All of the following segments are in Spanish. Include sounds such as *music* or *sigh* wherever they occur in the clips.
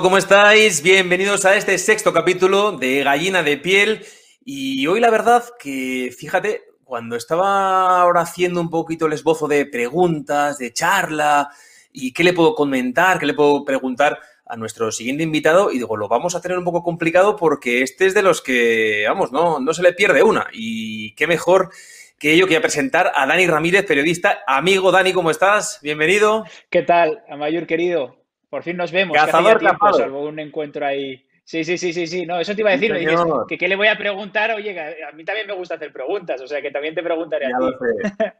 ¿cómo estáis? Bienvenidos a este sexto capítulo de Gallina de Piel. Y hoy la verdad que, fíjate, cuando estaba ahora haciendo un poquito el esbozo de preguntas, de charla, y qué le puedo comentar, qué le puedo preguntar a nuestro siguiente invitado, y digo, lo vamos a tener un poco complicado porque este es de los que, vamos, no, no se le pierde una. Y qué mejor que yo quería presentar a Dani Ramírez, periodista. Amigo Dani, ¿cómo estás? Bienvenido. ¿Qué tal, Amayur querido? Por fin nos vemos. Cazador tiempo, salvo un encuentro ahí. Sí, sí, sí, sí, sí. No, eso te iba a decir. que qué le voy a preguntar. Oye, a mí también me gusta hacer preguntas, o sea que también te preguntaré ya a ti.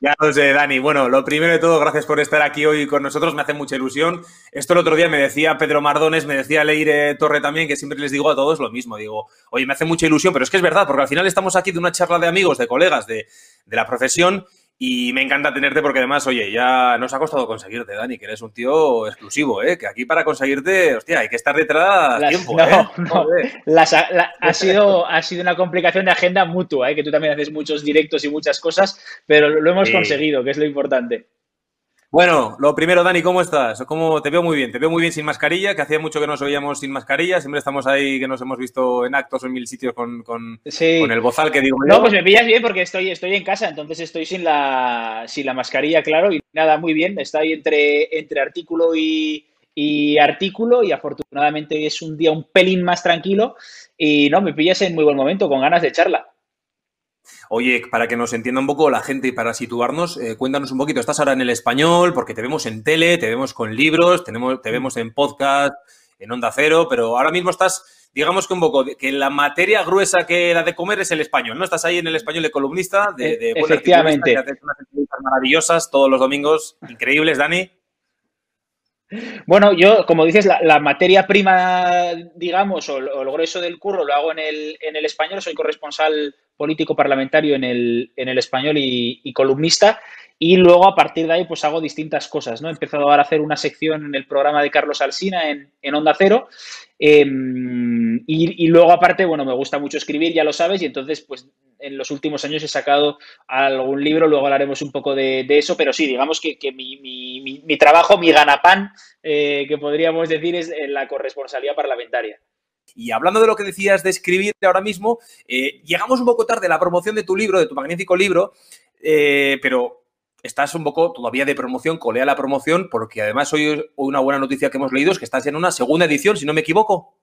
Ya lo sé, Dani. Bueno, lo primero de todo, gracias por estar aquí hoy con nosotros. Me hace mucha ilusión. Esto el otro día me decía Pedro Mardones, me decía Leire Torre también, que siempre les digo a todos lo mismo. Digo, oye, me hace mucha ilusión, pero es que es verdad, porque al final estamos aquí de una charla de amigos, de colegas de, de la profesión y me encanta tenerte porque además, oye, ya nos ha costado conseguirte, Dani, que eres un tío exclusivo, ¿eh? Que aquí para conseguirte, hostia, hay que estar detrás tiempo, no, ¿eh? No. *laughs* ha, sido, ha sido una complicación de agenda mutua, ¿eh? Que tú también haces muchos directos y muchas cosas, pero lo hemos conseguido, que es lo importante. Bueno, lo primero, Dani, ¿cómo estás? ¿Cómo te veo muy bien? Te veo muy bien sin mascarilla, que hacía mucho que nos veíamos sin mascarilla. Siempre estamos ahí, que nos hemos visto en actos o en mil sitios con, con, el bozal que digo. No, pues me pillas bien porque estoy, estoy en casa, entonces estoy sin la, sin la mascarilla, claro, y nada, muy bien. Estoy entre, entre artículo y, y artículo y afortunadamente es un día un pelín más tranquilo y no, me pillas en muy buen momento, con ganas de charla. Oye, para que nos entienda un poco la gente y para situarnos, eh, cuéntanos un poquito. Estás ahora en el español, porque te vemos en tele, te vemos con libros, tenemos, te vemos en podcast, en Onda Cero, pero ahora mismo estás, digamos que un poco, que la materia gruesa que da de comer es el español, ¿no? Estás ahí en el español de columnista, de, de Efectivamente. Que haces unas entrevistas maravillosas todos los domingos, increíbles, Dani. Bueno, yo, como dices, la, materia prima, digamos, o, el grueso del curro lo hago en el, en el español, soy corresponsal político parlamentario en el, en el español y, columnista. Y luego a partir de ahí pues hago distintas cosas, ¿no? He empezado ahora a hacer una sección en el programa de Carlos Alsina en, en Onda Cero. Em, y, luego aparte, bueno, me gusta mucho escribir, ya lo sabes, y entonces pues en los últimos años he sacado algún libro, luego hablaremos un poco de, eso, pero sí, digamos que, mi, trabajo, mi ganapán, eh, que podríamos decir, es la corresponsalía parlamentaria. Y hablando de lo que decías de escribir ahora mismo, eh, llegamos un poco tarde a la promoción de tu libro, de tu magnífico libro, eh, pero estás un poco todavía de promoción, colea la promoción, porque además hoy, una buena noticia que hemos leído es que estás en una segunda edición, si no me equivoco.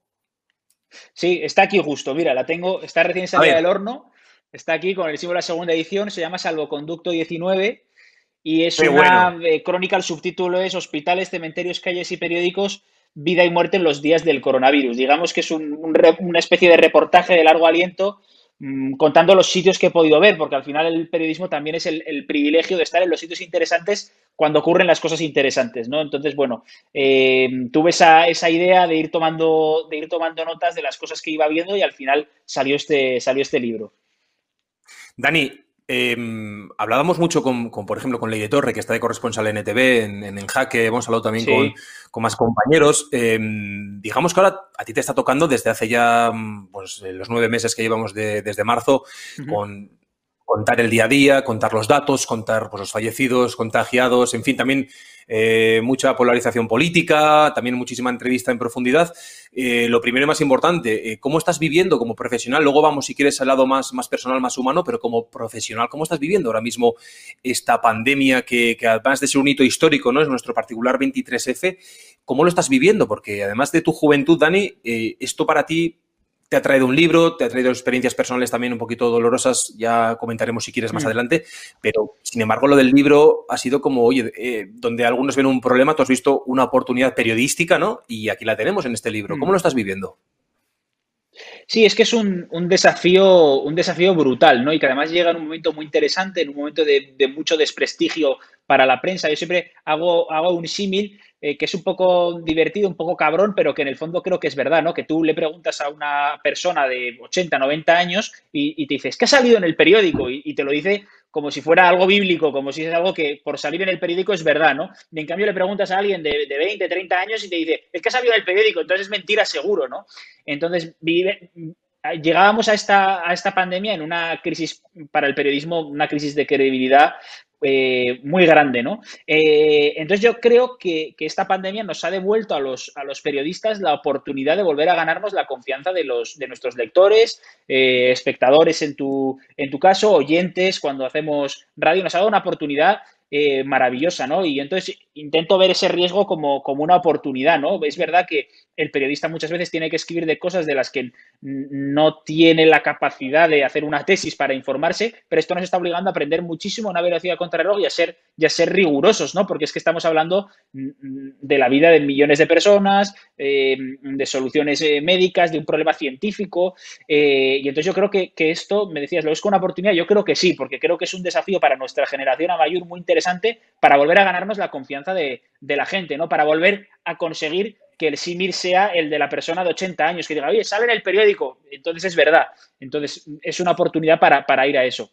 Sí, está aquí justo, mira, la tengo, está recién salida del horno, está aquí con el símbolo de la segunda edición, se llama Salvoconducto 19 y es una eh, crónica, el subtítulo es Hospitales, cementerios, calles y periódicos vida y muerte en los días del coronavirus. Digamos que es una especie de reportaje de largo aliento contando los sitios que he podido ver, porque al final el periodismo también es el, privilegio de estar en los sitios interesantes cuando ocurren las cosas interesantes, ¿no? Entonces, bueno, eh, tuve esa, esa, idea de ir, tomando, de ir tomando notas de las cosas que iba viendo y al final salió este, salió este libro. Dani, Em, hablábamos mucho con, por ejemplo, con Ley de Torre, que está de corresponsal en ETV, en, en, Jaque, hemos hablado también con, más compañeros. Em, digamos que ahora a ti te está tocando desde hace ya pues, los nueve meses que llevamos desde marzo, con contar el día a día, contar los datos, contar pues, los fallecidos, contagiados, en fin, también eh, mucha polarización política, también muchísima entrevista en profundidad. Eh, lo primero y más importante, eh, ¿cómo estás viviendo como profesional? Luego vamos, si quieres, al lado más, más personal, más humano, pero como profesional, ¿cómo estás viviendo ahora mismo esta pandemia que, que además de ser un hito histórico, ¿no? Es nuestro particular 23F. ¿Cómo lo estás viviendo? Porque además de tu juventud, Dani, esto para ti te ha traído un libro, te ha traído experiencias personales también un poquito dolorosas, ya comentaremos si quieres más mm. adelante, pero sin embargo lo del libro ha sido como, oye, eh, donde algunos ven un problema, tú has visto una oportunidad periodística, ¿no? Y aquí la tenemos en este libro. ¿Cómo mm. lo estás viviendo? Sí, es que es un, desafío, un desafío brutal, ¿no? Y que además llega en un momento muy interesante, en un momento de, de mucho desprestigio para la prensa. Yo siempre hago, hago un símil eh, que es un poco divertido, un poco cabrón, pero que en el fondo creo que es verdad, ¿no? Que tú le preguntas a una persona de 80, 90 años y, te dices, ¿qué ha salido en el periódico? Y, te lo dice como si fuera algo bíblico, como si es algo que por salir en el periódico es verdad, ¿no? Y en cambio le preguntas a alguien de, de 20, 30 años y te dice, es que ha salido en el periódico, entonces es mentira seguro, ¿no? Entonces, llegábamos a esta, a esta pandemia en una crisis para el periodismo, una crisis de credibilidad eh, muy grande, ¿no? Eh, entonces yo creo que, esta pandemia nos ha devuelto a los, a los periodistas la oportunidad de volver a ganarnos la confianza de, los, de nuestros lectores, eh, espectadores en tu, en tu caso, oyentes cuando hacemos radio, nos ha dado una oportunidad maravillosa, ¿no? Y entonces intento ver ese riesgo como, como, una oportunidad, ¿no? Es verdad que el periodista muchas veces tiene que escribir de cosas de las que no tiene la capacidad de hacer una tesis para informarse, pero esto nos está obligando a aprender muchísimo a una velocidad contrarreloj y a ser, y a ser rigurosos, ¿no? Porque es que estamos hablando de la vida de millones de personas, eh, de soluciones eh, médicas, de un problema científico, eh, y entonces yo creo que, esto, me decías, ¿lo es con una oportunidad? Yo creo que sí, porque creo que es un desafío para nuestra generación a mayor muy interesante para volver a ganarnos la confianza de, de la gente, ¿no? Para volver a conseguir que el símil sea el de la persona de 80 años, que diga, oye, sale en el periódico. Entonces es verdad. Entonces es una oportunidad para, ir a eso.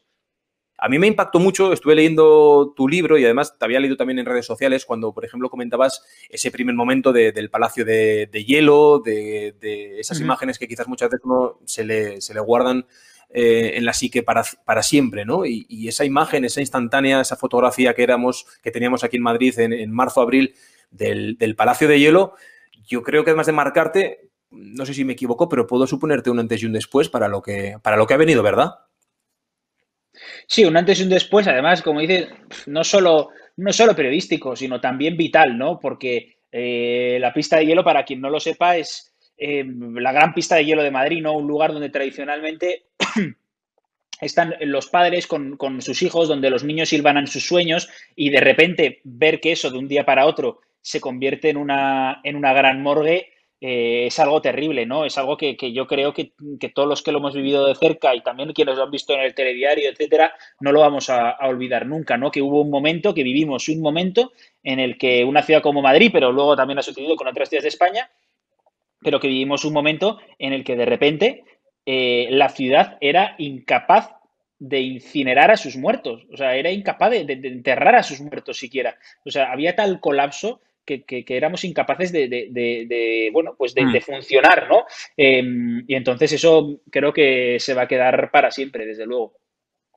A mí me impactó mucho, estuve leyendo tu libro y además te había leído también en redes sociales cuando, por ejemplo, comentabas ese primer momento del Palacio de, Hielo, de, esas imágenes que quizás muchas veces uno se le, se le guardan eh, en la psique para, para siempre, ¿no? Y, esa imagen, esa instantánea, esa fotografía que éramos, que teníamos aquí en Madrid en, marzo, abril, del, del Palacio de Hielo, yo creo que además de marcarte, no sé si me equivoco, pero puedo suponerte un antes y un después para lo que, para lo que ha venido, ¿verdad? Sí, un antes y un después, además, como dices, no solo, no solo periodístico, sino también vital, ¿no? Porque eh, la pista de hielo, para quien no lo sepa, es eh, la gran pista de hielo de Madrid, ¿no? Un lugar donde tradicionalmente *clears throat* están los padres con, con, sus hijos, donde los niños silbanan sus sueños y de repente ver que eso de un día para otro se convierte en una, en una gran morgue, eh, es algo terrible, ¿no? Es algo que, yo creo que, todos los que lo hemos vivido de cerca y también quienes lo han visto en el telediario, etcétera, no lo vamos a, olvidar nunca, ¿no? Que hubo un momento, que vivimos un momento en el que una ciudad como Madrid, pero luego también ha sucedido con otras ciudades de España, pero que vivimos un momento en el que de repente eh, la ciudad era incapaz de incinerar a sus muertos, o sea, era incapaz de, enterrar a sus muertos siquiera. O sea, había tal colapso que, éramos incapaces de, bueno, pues de, mm. funcionar, ¿no? Em, y entonces eso creo que se va a quedar para siempre, desde luego.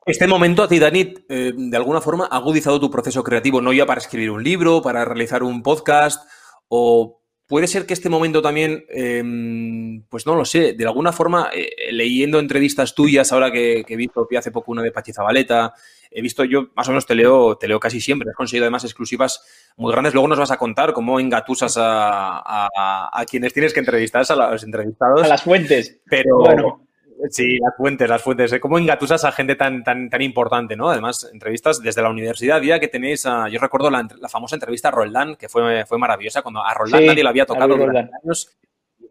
Este momento a ti, Dani, eh, de alguna forma ha agudizado tu proceso creativo, no ya para escribir un libro, para realizar un podcast, o puede ser que este momento también, em, pues no lo sé, de alguna forma, eh, leyendo entrevistas tuyas, ahora que, he visto hace poco una de Pachi Zabaleta, he visto yo, más o menos te leo, te leo casi siempre, has conseguido además exclusivas muy grandes. Luego nos vas a contar cómo engatusas a, quienes tienes que entrevistar, a los entrevistados. A las fuentes. Pero, bueno. Sí, las fuentes, las fuentes. ¿eh? ¿Cómo engatusas a gente tan, tan, tan importante, no? Además, entrevistas desde la universidad, día que tenéis, yo recuerdo la, famosa entrevista a Roldán, que fue, fue maravillosa, cuando a Roldán nadie lo había tocado durante años.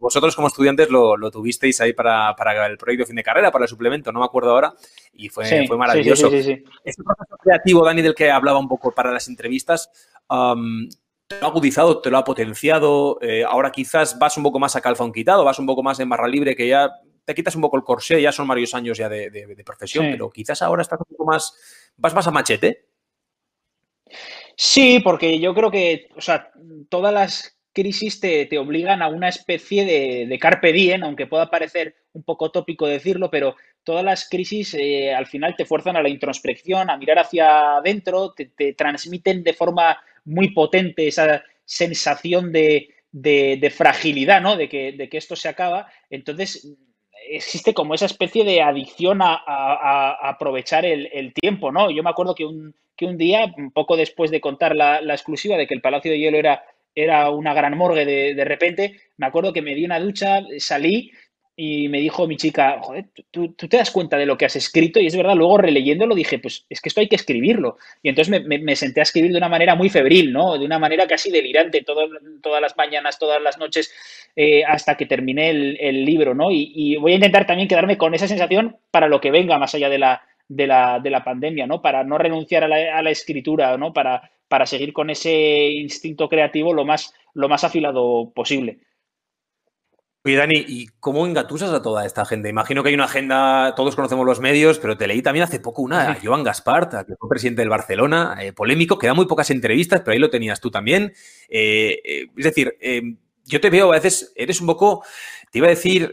Vosotros como estudiantes lo, tuvisteis ahí para, el proyecto fin de carrera, para el suplemento, no me acuerdo ahora, y fue, fue maravilloso. Sí, este proceso creativo, Dani, del que hablaba un poco para las entrevistas, te lo ha agudizado, te lo ha potenciado, eh, ahora quizás vas un poco más a calzón quitado, vas un poco más en barra libre, que ya te quitas un poco el corsé, ya son varios años ya de, profesión, pero quizás ahora estás un poco más, vas más a machete. Sí, porque yo creo que, o sea, todas las crisis te, obligan a una especie de, carpe diem, aunque pueda parecer un poco tópico decirlo, pero todas las crisis eh, al final te fuerzan a la introspección, a mirar hacia adentro, te, transmiten de forma muy potente esa sensación de, fragilidad, ¿no? De que, de que esto se acaba. Entonces, existe como esa especie de adicción a, aprovechar el, tiempo, ¿no? Yo me acuerdo que un, que un día, poco después de contar la, exclusiva de que el Palacio de Hielo era, era una gran morgue de, de repente, me acuerdo que me di una ducha, salí y me dijo mi chica, joder, ¿tú, te das cuenta de lo que has escrito y es verdad, luego releyéndolo dije, pues es que esto hay que escribirlo. Y entonces me, senté a escribir de una manera muy febril, ¿no? De una manera casi delirante, todas las mañanas, todas las noches, eh, hasta que terminé el, libro, ¿no? Y, voy a intentar también quedarme con esa sensación para lo que venga más allá de la, de la, de la pandemia, ¿no? Para no renunciar a la, a la escritura, ¿no? Para, para seguir con ese instinto creativo lo más, lo más afilado posible. Oye, Dani, ¿y cómo engatusas a toda esta gente? Imagino que hay una agenda, todos conocemos los medios, pero te leí también hace poco una, a Joan Gaspart, que fue presidente del Barcelona, eh, polémico, que da muy pocas entrevistas, pero ahí lo tenías tú también. Eh, eh, es decir, yo te veo a veces, eres un poco, te iba a decir,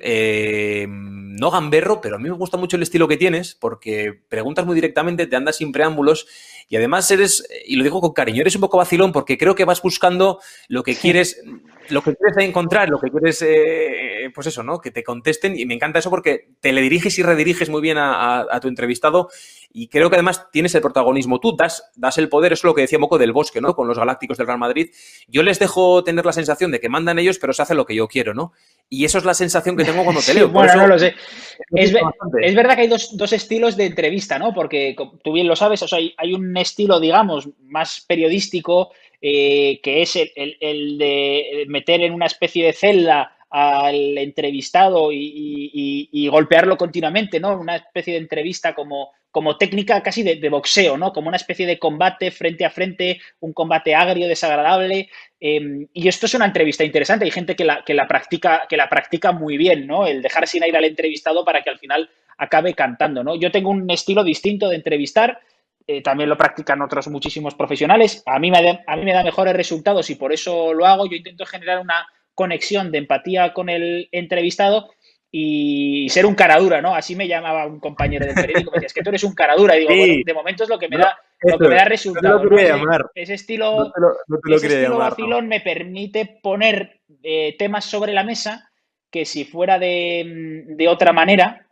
no gamberro, pero a mí me gusta mucho el estilo que tienes, porque preguntas muy directamente, te andas sin preámbulos y además eres, y lo digo con cariño, eres un poco vacilón porque creo que vas buscando lo que quieres, lo que quieres encontrar, lo que quieres, eh, pues eso, ¿no? Que te contesten y me encanta eso porque te le diriges y rediriges muy bien a, tu entrevistado y creo que además tienes el protagonismo tú, das, das el poder, eso es lo que decía un poco del bosque, ¿no? Con los galácticos del Real Madrid. Yo les dejo tener la sensación de que mandan ellos, pero se hace lo que yo quiero, ¿no? Y eso es la sensación que tengo cuando *laughs* te leo. bueno, no lo sé. Es, verdad que hay dos, estilos de entrevista, ¿no? Porque tú bien lo sabes, o sea, hay un estilo, digamos, más periodístico eh, que es el, de meter en una especie de celda al entrevistado y, golpearlo continuamente, ¿no? Una especie de entrevista como, como técnica casi de, boxeo, ¿no? Como una especie de combate frente a frente, un combate agrio, desagradable. Em, y esto es una entrevista interesante. Hay gente que la, que la, practica, que la practica muy bien, ¿no? El dejar sin aire al entrevistado para que al final acabe cantando, ¿no? Yo tengo un estilo distinto de entrevistar eh, también lo practican otros muchísimos profesionales. A mí, me a mí me da mejores resultados y por eso lo hago. Yo intento generar una conexión de empatía con el entrevistado y ser un caradura, ¿no? Así me llamaba un compañero del periódico, me decía, es que tú eres un caradura. Y digo, bueno, de momento es lo que me da, lo que me da resultado. ese, estilo, vacilón me permite poner eh, temas sobre la mesa que si fuera de, de otra manera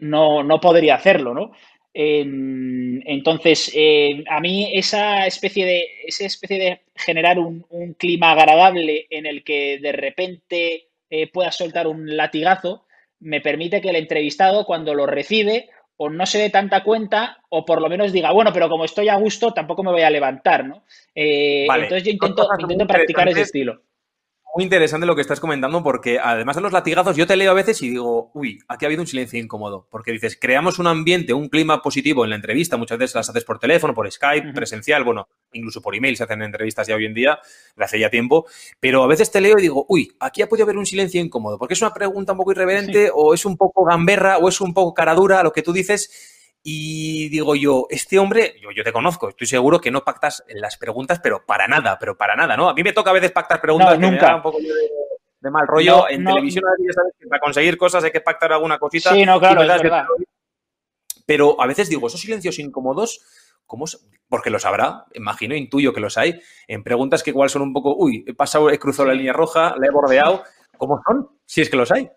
no, no, podría hacerlo, ¿no? Em, entonces, eh, a mí esa especie de, esa especie de generar un, clima agradable en el que de repente eh, pueda soltar un latigazo, me permite que el entrevistado cuando lo recibe o no se dé tanta cuenta o por lo menos diga, bueno, pero como estoy a gusto, tampoco me voy a levantar, ¿no? Eh, entonces yo intento, intento practicar ese estilo muy interesante lo que estás comentando porque además de los latigazos, yo te leo a veces y digo, uy, aquí ha habido un silencio incómodo. Porque dices, creamos un ambiente, un clima positivo en la entrevista. Muchas veces las haces por teléfono, por Skype, presencial, bueno, incluso por email se hacen entrevistas ya hoy en día, de hace ya tiempo. Pero a veces te leo y digo, uy, aquí ha podido haber un silencio incómodo. Porque es una pregunta un poco irreverente, o es un poco gamberra, o es un poco caradura lo que tú dices y digo yo, este hombre, yo, yo te conozco, estoy seguro que no pactas las preguntas, pero para nada, pero para nada, ¿no? A mí me toca a veces pactar preguntas nunca. un poco de, mal rollo. en televisión ya sabes que para conseguir cosas hay que pactar alguna cosita. Sí, no, claro, es verdad. Pero a veces digo, esos silencios incómodos, ¿cómo? Porque los habrá, imagino, intuyo que los hay, en preguntas que igual son un poco, uy, he pasado, he cruzado la línea roja, la he bordeado, ¿cómo son? Si es que los hay.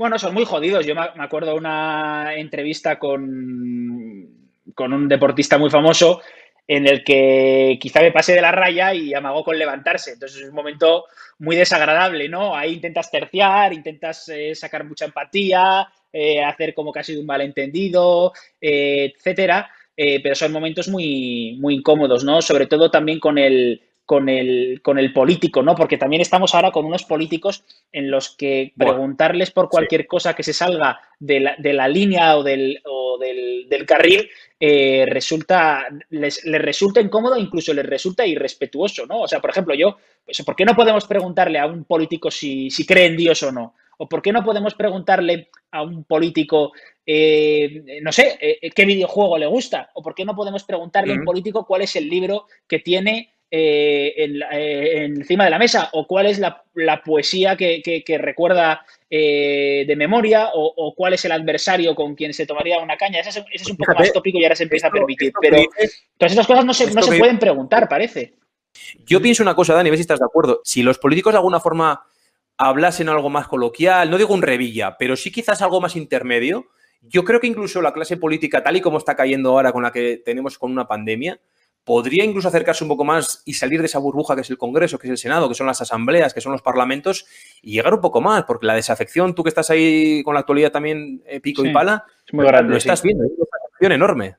Bueno, son muy jodidos. Yo me acuerdo una entrevista con, con un deportista muy famoso en el que quizá me pasé de la raya y amagó con levantarse. Entonces es un momento muy desagradable, ¿no? Ahí intentas terciar, intentas eh, sacar mucha empatía, eh, hacer como casi de un malentendido, eh, etcétera. pero son momentos muy, muy incómodos, ¿no? Sobre todo también con el, con el, con el político, ¿no? Porque también estamos ahora con unos políticos en los que preguntarles por cualquier cosa que se salga de la, de la línea o del, o del, del carril eh, resulta, les, resulta incómodo, incluso les resulta irrespetuoso, ¿no? O sea, por ejemplo, yo, pues, ¿por qué no podemos preguntarle a un político si, si cree en Dios o no? ¿O por qué no podemos preguntarle a un político, eh, no sé, eh, qué videojuego le gusta? ¿O por qué no podemos preguntarle a un político cuál es el libro que tiene eh, eh, encima de la mesa o cuál es la, poesía que, recuerda eh, de memoria o, cuál es el adversario con quien se tomaría una caña. Ese es, un poco más tópico y ahora se empieza a permitir. Pero todas esas cosas no se, no se pueden preguntar, parece. Yo pienso una cosa, Dani, a ver si estás de acuerdo. Si los políticos de alguna forma hablasen algo más coloquial, no digo un revilla, pero sí quizás algo más intermedio, yo creo que incluso la clase política, tal y como está cayendo ahora con la que tenemos con una pandemia, podría incluso acercarse un poco más y salir de esa burbuja que es el Congreso, que es el Senado, que son las asambleas, que son los parlamentos, y llegar un poco más, porque la desafección, tú que estás ahí con la actualidad también eh, pico y pala, es muy grande, lo estás viendo, es una desafección enorme.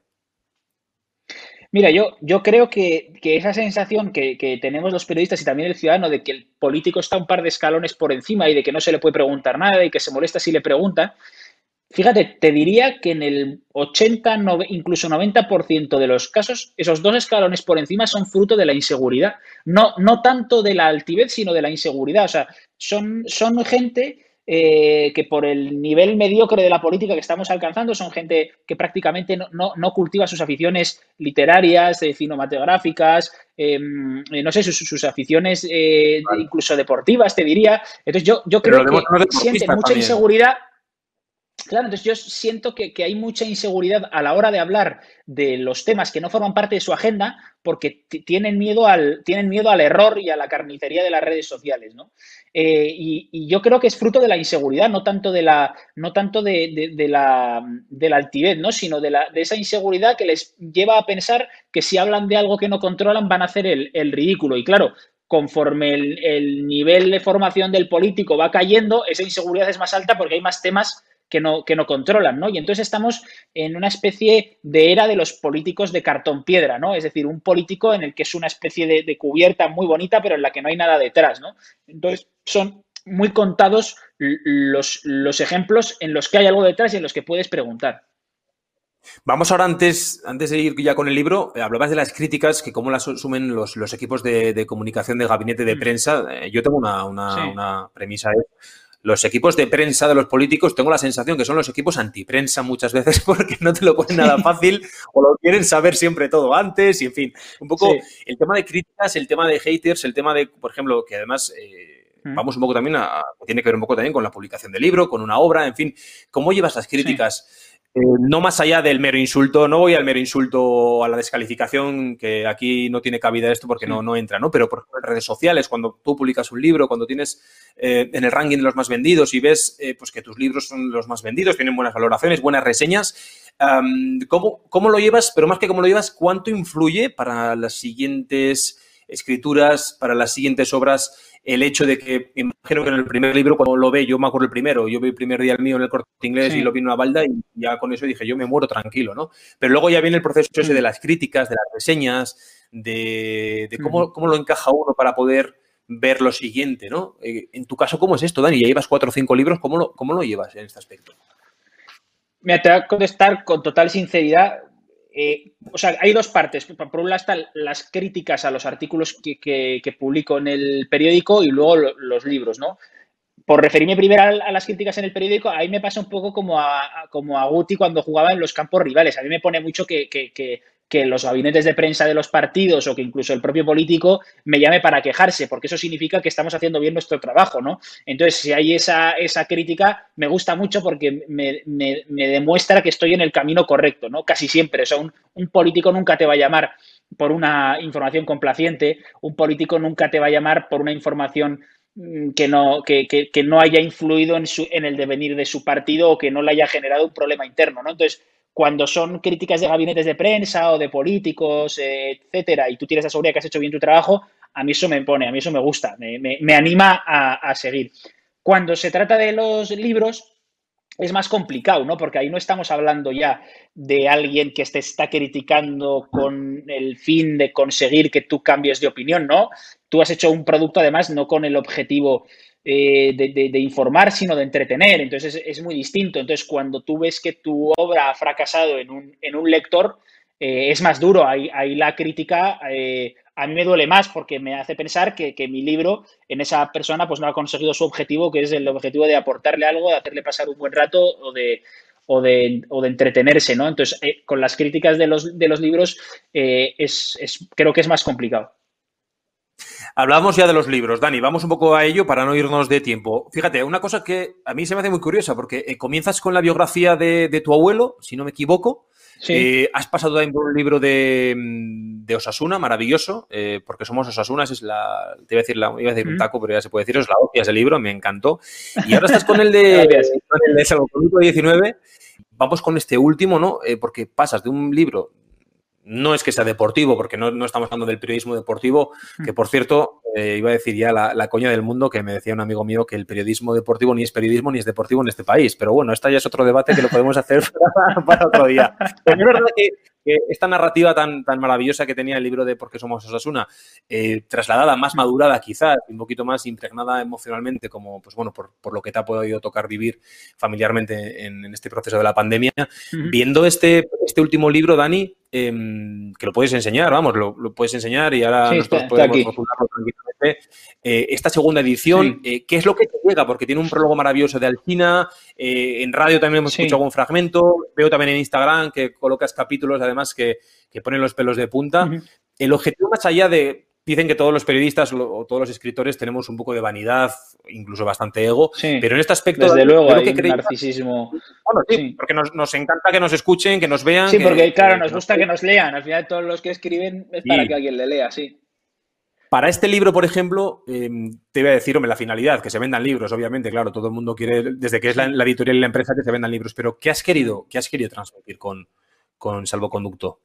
Mira, yo, yo creo que, esa sensación que, que, tenemos los periodistas y también el ciudadano de que el político está un par de escalones por encima y de que no se le puede preguntar nada y que se molesta si le preguntan, Fíjate, te diría que en el 80, incluso 90% de los casos, esos dos escalones por encima son fruto de la inseguridad. No, no tanto de la altivez, sino de la inseguridad. O sea, son, son gente eh, que por el nivel mediocre de la política que estamos alcanzando, son gente que prácticamente no, cultiva sus aficiones literarias, eh, cinematográficas, em, eh, no sé, sus, aficiones incluso deportivas, te diría. Entonces yo, yo creo que sienten mucha inseguridad Claro, entonces yo siento que, hay mucha inseguridad a la hora de hablar de los temas que no forman parte de su agenda porque tienen miedo, al, tienen miedo al error y a la carnicería de las redes sociales, ¿no? Eh, y, yo creo que es fruto de la inseguridad, no tanto de la, no tanto de, de la, altivez, ¿no? Sino de, la, de esa inseguridad que les lleva a pensar que si hablan de algo que no controlan van a hacer el, el ridículo. Y claro, conforme el, el nivel de formación del político va cayendo, esa inseguridad es más alta porque hay más temas que no, que no controlan, ¿no? Y entonces estamos en una especie de era de los políticos de cartón piedra, ¿no? Es decir, un político en el que es una especie de, cubierta muy bonita, pero en la que no hay nada detrás, ¿no? Entonces, son muy contados los, los ejemplos en los que hay algo detrás y en los que puedes preguntar. Vamos ahora, antes, antes de ir ya con el libro, eh, hablabas de las críticas, que cómo las asumen los, los equipos de, comunicación de gabinete de mm. prensa. Eh, yo tengo una, una, una premisa los equipos de prensa de los políticos, tengo la sensación que son los equipos antiprensa muchas veces *laughs* porque no te lo ponen nada fácil o lo quieren saber siempre todo antes y en fin, un poco el tema de críticas, el tema de haters, el tema de, por ejemplo, que además... Eh, vamos un poco también a, tiene que ver un poco también con la publicación del libro, con una obra, en fin, ¿cómo llevas las críticas? Eh, no más allá del mero insulto, no voy al mero insulto a la descalificación, que aquí no tiene cabida esto porque no, no entra, ¿no? Pero por ejemplo en redes sociales, cuando tú publicas un libro, cuando tienes eh, en el ranking de los más vendidos y ves eh, pues que tus libros son los más vendidos, tienen buenas valoraciones, buenas reseñas, ¿cómo, ¿cómo lo llevas? Pero más que cómo lo llevas, ¿cuánto influye para las siguientes escrituras, para las siguientes obras? el hecho de que, imagino que en el primer libro, cuando lo ve, yo me acuerdo el primero, yo vi el primer día el mío en el corte inglés y lo vi en una balda y ya con eso dije, yo me muero tranquilo, ¿no? Pero luego ya viene el proceso ese de las críticas, de las reseñas, de, cómo, cómo lo encaja uno para poder ver lo siguiente, ¿no? Eh, en tu caso, ¿cómo es esto, Dani? Ya llevas cuatro o cinco libros, ¿cómo lo, cómo lo llevas en este aspecto? Me te voy a contestar con total sinceridad. Eh, o sea, hay dos partes. Por un lado están las críticas a los artículos que, publico en el periódico y luego los libros, ¿no? Por referirme primero a, las críticas en el periódico, ahí me pasa un poco como a, como a Guti cuando jugaba en los campos rivales. A mí me pone mucho que, que los gabinetes de prensa de los partidos o que incluso el propio político me llame para quejarse, porque eso significa que estamos haciendo bien nuestro trabajo, ¿no? Entonces, si hay esa, esa crítica, me gusta mucho porque me, demuestra que estoy en el camino correcto, ¿no? Casi siempre. Sea, un, político nunca te va a llamar por una información complaciente, un político nunca te va a llamar por una información mm, que no, que, que, no haya influido en, su, en el devenir de su partido o que no le haya generado un problema interno, ¿no? Entonces, cuando son críticas de gabinetes de prensa o de políticos, etcétera, y tú tienes la seguridad que has hecho bien tu trabajo, a mí eso me pone, a mí eso me gusta, me, anima a, seguir. Cuando se trata de los libros, es más complicado, ¿no? Porque ahí no estamos hablando ya de alguien que te está criticando con el fin de conseguir que tú cambies de opinión, ¿no? Tú has hecho un producto, además, no con el objetivo eh, de, informar, sino de entretener. Entonces es, muy distinto. Entonces, cuando tú ves que tu obra ha fracasado en un, lector, eh, es más duro. Ahí, ahí la crítica eh, a mí me duele más porque me hace pensar que, mi libro en esa persona pues no ha conseguido su objetivo, que es el objetivo de aportarle algo, de hacerle pasar un buen rato o de, o de, o de entretenerse, ¿no? Entonces, con las críticas de los, de los libros, es, es, creo que es más complicado. Hablamos ya de los libros, Dani, vamos un poco a ello para no irnos de tiempo. Fíjate, una cosa que a mí se me hace muy curiosa, porque eh, comienzas con la biografía de, tu abuelo, si no me equivoco. Eh, has pasado también por un libro de, mm, Osasuna, maravilloso, eh, porque somos Osasuna, es la, te iba a decir, la, iba a decir un taco, pero ya se puede decir, es la hostia ese libro, me encantó. Y ahora estás con el de, *laughs* con el de 19. Vamos con este último, ¿no? porque pasas de un libro no es que sea deportivo, porque no, no, estamos hablando del periodismo deportivo, que por cierto, eh, iba a decir ya la, coña del mundo, que me decía un amigo mío que el periodismo deportivo ni es periodismo ni es deportivo en este país. Pero bueno, esta ya es otro debate que lo podemos hacer *laughs* para, otro día. Pero es verdad que, esta narrativa tan, tan maravillosa que tenía el libro de Por qué somos Osasuna, eh, trasladada, más madurada quizás, un poquito más impregnada emocionalmente, como pues bueno, por, lo que te ha podido tocar vivir familiarmente en, este proceso de la pandemia, viendo este, este último libro, Dani, Em, que lo puedes enseñar, vamos, lo, puedes enseñar y ahora nosotros podemos tranquilamente. Eh, esta segunda edición, eh, ¿qué es lo que te llega? Porque tiene un prólogo maravilloso de Alcina, eh, en radio también hemos escuchado algún fragmento, veo también en Instagram que colocas capítulos además que, ponen los pelos de punta. El objetivo más allá de dicen que todos los periodistas o todos los escritores tenemos un poco de vanidad, incluso bastante ego, pero en este aspecto... Desde luego, hay que un narcisismo... Bueno, sí, porque nos, encanta que nos escuchen, que nos vean... Sí, porque claro, nos gusta que nos lean. Al final todos los que escriben es para que alguien le lea, sí. Para este libro, por ejemplo, em, te voy a decir, hombre, la finalidad, que se vendan libros, obviamente, claro, todo el mundo quiere, desde que es la, editorial y la empresa, que se vendan libros, pero ¿qué has querido, qué has querido transmitir con, con Salvoconducto?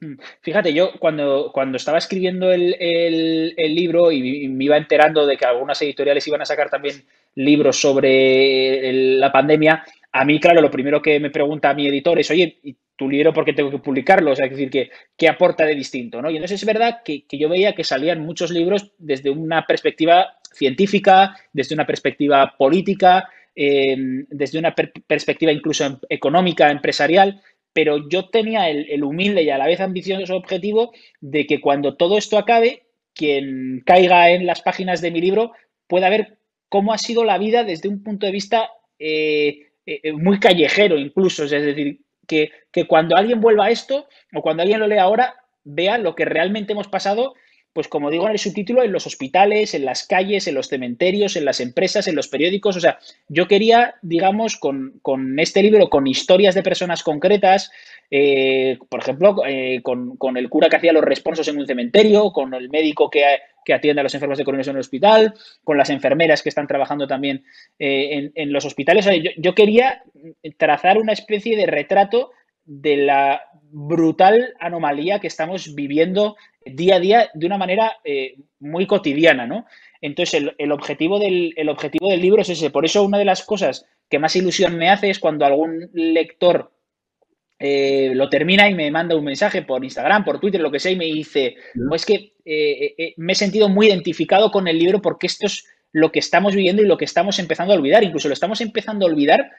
Mm. Fíjate, yo cuando, cuando estaba escribiendo el, libro y me iba enterando de que algunas editoriales iban a sacar también libros sobre la pandemia, a mí, claro, lo primero que me pregunta mi editor es, oye, ¿y tu libro por qué tengo que publicarlo? O sea, es decir, que, ¿qué aporta de distinto? ¿no? Y entonces es verdad que, yo veía que salían muchos libros desde una perspectiva científica, desde una perspectiva política, eh, desde una perspectiva incluso económica, empresarial, pero yo tenía el, humilde y a la vez ambicioso objetivo de que cuando todo esto acabe, quien caiga en las páginas de mi libro pueda ver cómo ha sido la vida desde un punto de vista eh, eh, muy callejero incluso. Es decir, que, que, cuando alguien vuelva a esto o cuando alguien lo lea ahora, vea lo que realmente hemos pasado pues como digo en el subtítulo, en los hospitales, en las calles, en los cementerios, en las empresas, en los periódicos. O sea, yo quería, digamos, con, este libro, con historias de personas concretas, eh, por ejemplo, eh, con, el cura que hacía los responsos en un cementerio, con el médico que, atiende a los enfermos de coronavirus en el hospital, con las enfermeras que están trabajando también eh, en, los hospitales. yo quería trazar una especie de retrato de la brutal anomalía que estamos viviendo día a día de una manera eh, muy cotidiana, ¿no? Entonces, el, objetivo del, objetivo del libro es ese. Por eso, una de las cosas que más ilusión me hace es cuando algún lector eh, lo termina y me manda un mensaje por Instagram, por Twitter, lo que sea, y me dice, pues que eh, me he sentido muy identificado con el libro porque esto es lo que estamos viviendo y lo que estamos empezando a olvidar. Incluso lo estamos empezando a olvidar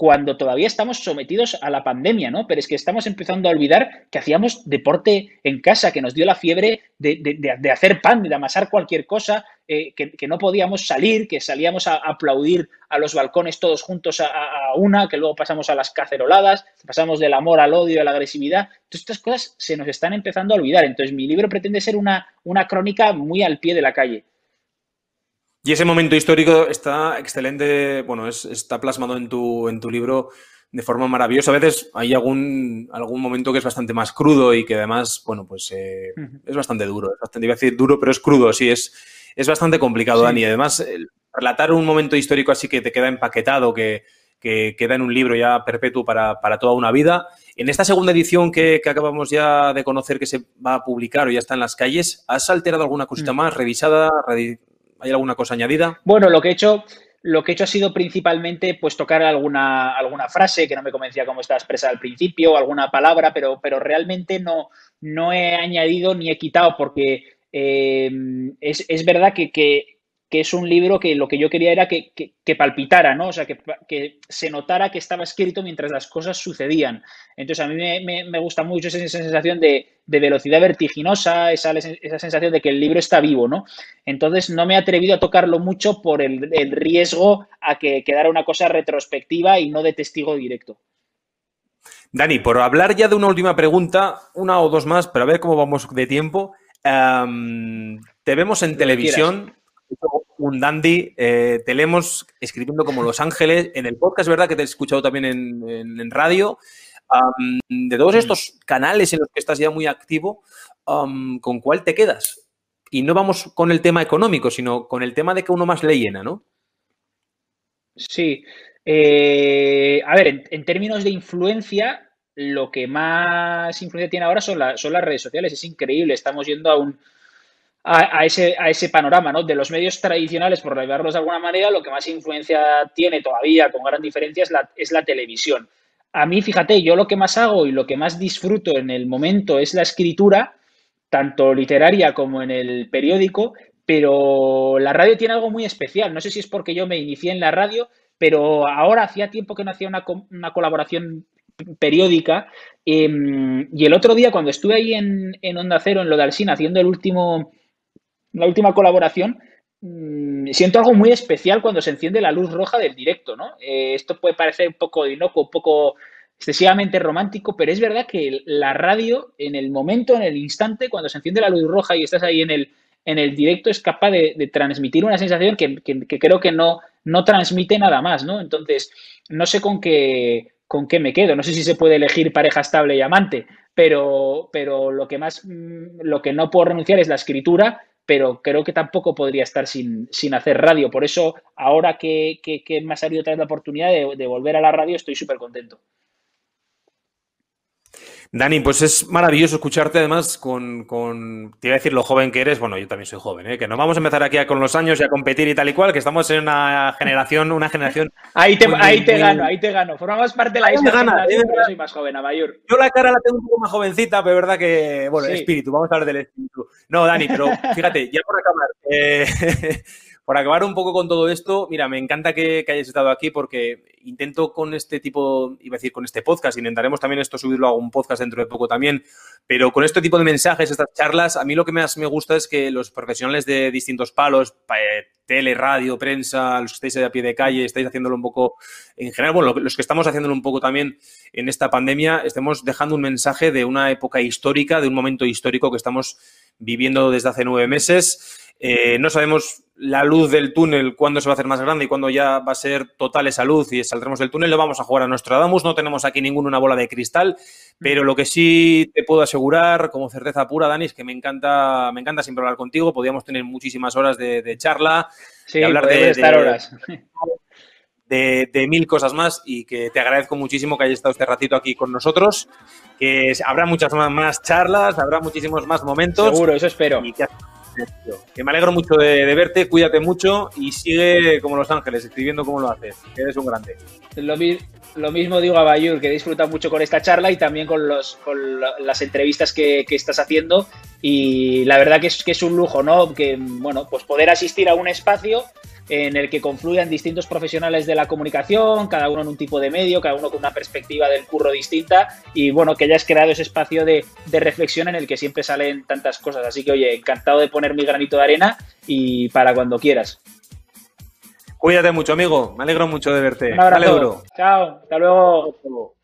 cuando todavía estamos sometidos a la pandemia, ¿no? Pero es que estamos empezando a olvidar que hacíamos deporte en casa, que nos dio la fiebre de, hacer pan, de amasar cualquier cosa, eh, que, no podíamos salir, que salíamos a, aplaudir a los balcones todos juntos a, una, que luego pasamos a las caceroladas, pasamos del amor al odio, a la agresividad. Todas estas cosas se nos están empezando a olvidar. Entonces, mi libro pretende ser una, una crónica muy al pie de la calle. Y ese momento histórico está excelente, bueno, está plasmado en tu, en tu libro de forma maravillosa. A veces hay algún, algún momento que es bastante más crudo y que además, bueno, pues eh, es bastante duro. Es bastante, iba a decir duro, pero es crudo, sí, es, es bastante complicado, Dani. Además, relatar un momento histórico así que te queda empaquetado, que, queda en un libro ya perpetuo para, toda una vida. En esta segunda edición que, acabamos ya de conocer que se va a publicar o ya está en las calles, ¿has alterado alguna cosita mm. más, revisada, ¿Hay alguna cosa añadida? Bueno, lo que he hecho, lo que he hecho ha sido principalmente pues tocar alguna, alguna frase que no me convencía cómo estaba expresada al principio, alguna palabra, pero, pero realmente no, no he añadido ni he quitado porque eh, es, es, verdad que, que, que es un libro que lo que yo quería era que, palpitara, ¿no? O sea, que, se notara que estaba escrito mientras las cosas sucedían. Entonces, a mí me, gusta mucho esa, sensación de, velocidad vertiginosa, esa, esa, sensación de que el libro está vivo, ¿no? Entonces, no me he atrevido a tocarlo mucho por el, riesgo a que quedara una cosa retrospectiva y no de testigo directo. Dani, por hablar ya de una última pregunta, una o dos más, pero a ver cómo vamos de tiempo. te vemos en televisión un dandy. Eh, te leemos escribiendo como Los Ángeles. En el podcast, ¿verdad? Que te he escuchado también en, radio. de todos estos canales en los que estás ya muy activo, ¿con cuál te quedas? Y no vamos con el tema económico, sino con el tema de que uno más le llena, ¿no? Sí. Eh, a ver, en, términos de influencia, lo que más influencia tiene ahora son, son las redes sociales. Es increíble. Estamos yendo a un, a, ese, a ese panorama, ¿no? De los medios tradicionales, por llamarlos de alguna manera, lo que más influencia tiene todavía, con gran diferencia, es la, es la televisión. A mí, fíjate, yo lo que más hago y lo que más disfruto en el momento es la escritura, tanto literaria como en el periódico, pero la radio tiene algo muy especial. No sé si es porque yo me inicié en la radio, pero ahora hacía tiempo que no hacía una, una colaboración periódica. Em, y el otro día, cuando estuve ahí en, en Onda Cero, en lo de Alsina, haciendo el último, la última colaboración, mm, siento algo muy especial cuando se enciende la luz roja del directo, ¿no? Eh, esto puede parecer un poco inocuo, un poco excesivamente romántico, pero es verdad que la radio, en el momento, en el instante, cuando se enciende la luz roja y estás ahí en el, en el directo, es capaz de, transmitir una sensación que, creo que no, no transmite nada más, ¿no? Entonces, no sé con qué, con qué me quedo. No sé si se puede elegir pareja estable y amante, pero, pero lo que más, mm, lo que no puedo renunciar es la escritura, pero creo que tampoco podría estar sin, hacer radio. Por eso, ahora que, me ha salido otra vez la oportunidad de volver a la radio, estoy súper contento. Dani, pues es maravilloso escucharte además con, te iba a decir lo joven que eres, bueno, yo también soy joven, ¿eh? que no vamos a empezar aquí con los años y a competir y tal y cual, que estamos en una generación, una generación... ahí te, ahí te gano, ahí te gano, formamos parte de la misma gana, pero soy más joven, a mayor. Yo la cara la tengo un poco más jovencita, pero es verdad que, bueno, el espíritu, vamos a hablar del espíritu. No, Dani, pero fíjate, ya por acabar, eh, *laughs* por acabar un poco con todo esto, mira, me encanta que, hayas estado aquí porque intento con este tipo, iba a decir con este podcast, intentaremos también esto subirlo a un podcast dentro de poco también, pero con este tipo de mensajes, estas charlas, a mí lo que más me gusta es que los profesionales de distintos palos, eh, tele, radio, prensa, los que estáis a pie de calle, estáis haciéndolo un poco en general, bueno, los que estamos haciéndolo un poco también en esta pandemia, estemos dejando un mensaje de una época histórica, de un momento histórico que estamos viviendo desde hace nueve meses. Eh, no sabemos la luz del túnel, cuándo se va a hacer más grande y cuándo ya va a ser total esa luz y saldremos del túnel, lo vamos a jugar a nuestro Adamus. No tenemos aquí ninguna una bola de cristal, pero lo que sí te puedo asegurar, como certeza pura, Dani, es que me encanta, me encanta siempre hablar contigo. Podríamos tener muchísimas horas de, charla, sí, hablar de, estar horas. De, mil cosas más y que te agradezco muchísimo que hayas estado este ratito aquí con nosotros. Que habrá muchas más charlas, habrá muchísimos más momentos. Seguro, eso espero. Que me alegro mucho de, verte, cuídate mucho y sigue como Los Ángeles, escribiendo como lo haces, que eres un grande. Lo, mismo digo a Bayur, que disfruta mucho con esta charla y también con, las entrevistas que, estás haciendo. Y la verdad que es, que es un lujo, ¿no? Que, bueno, pues poder asistir a un espacio en el que confluyan distintos profesionales de la comunicación, cada uno en un tipo de medio, cada uno con una perspectiva del curro distinta y bueno, que hayas creado ese espacio de, reflexión en el que siempre salen tantas cosas. Así que oye, encantado de poner mi granito de arena y para cuando quieras. Cuídate mucho, amigo. Me alegro mucho de verte. Un abrazo. Chao. Hasta luego.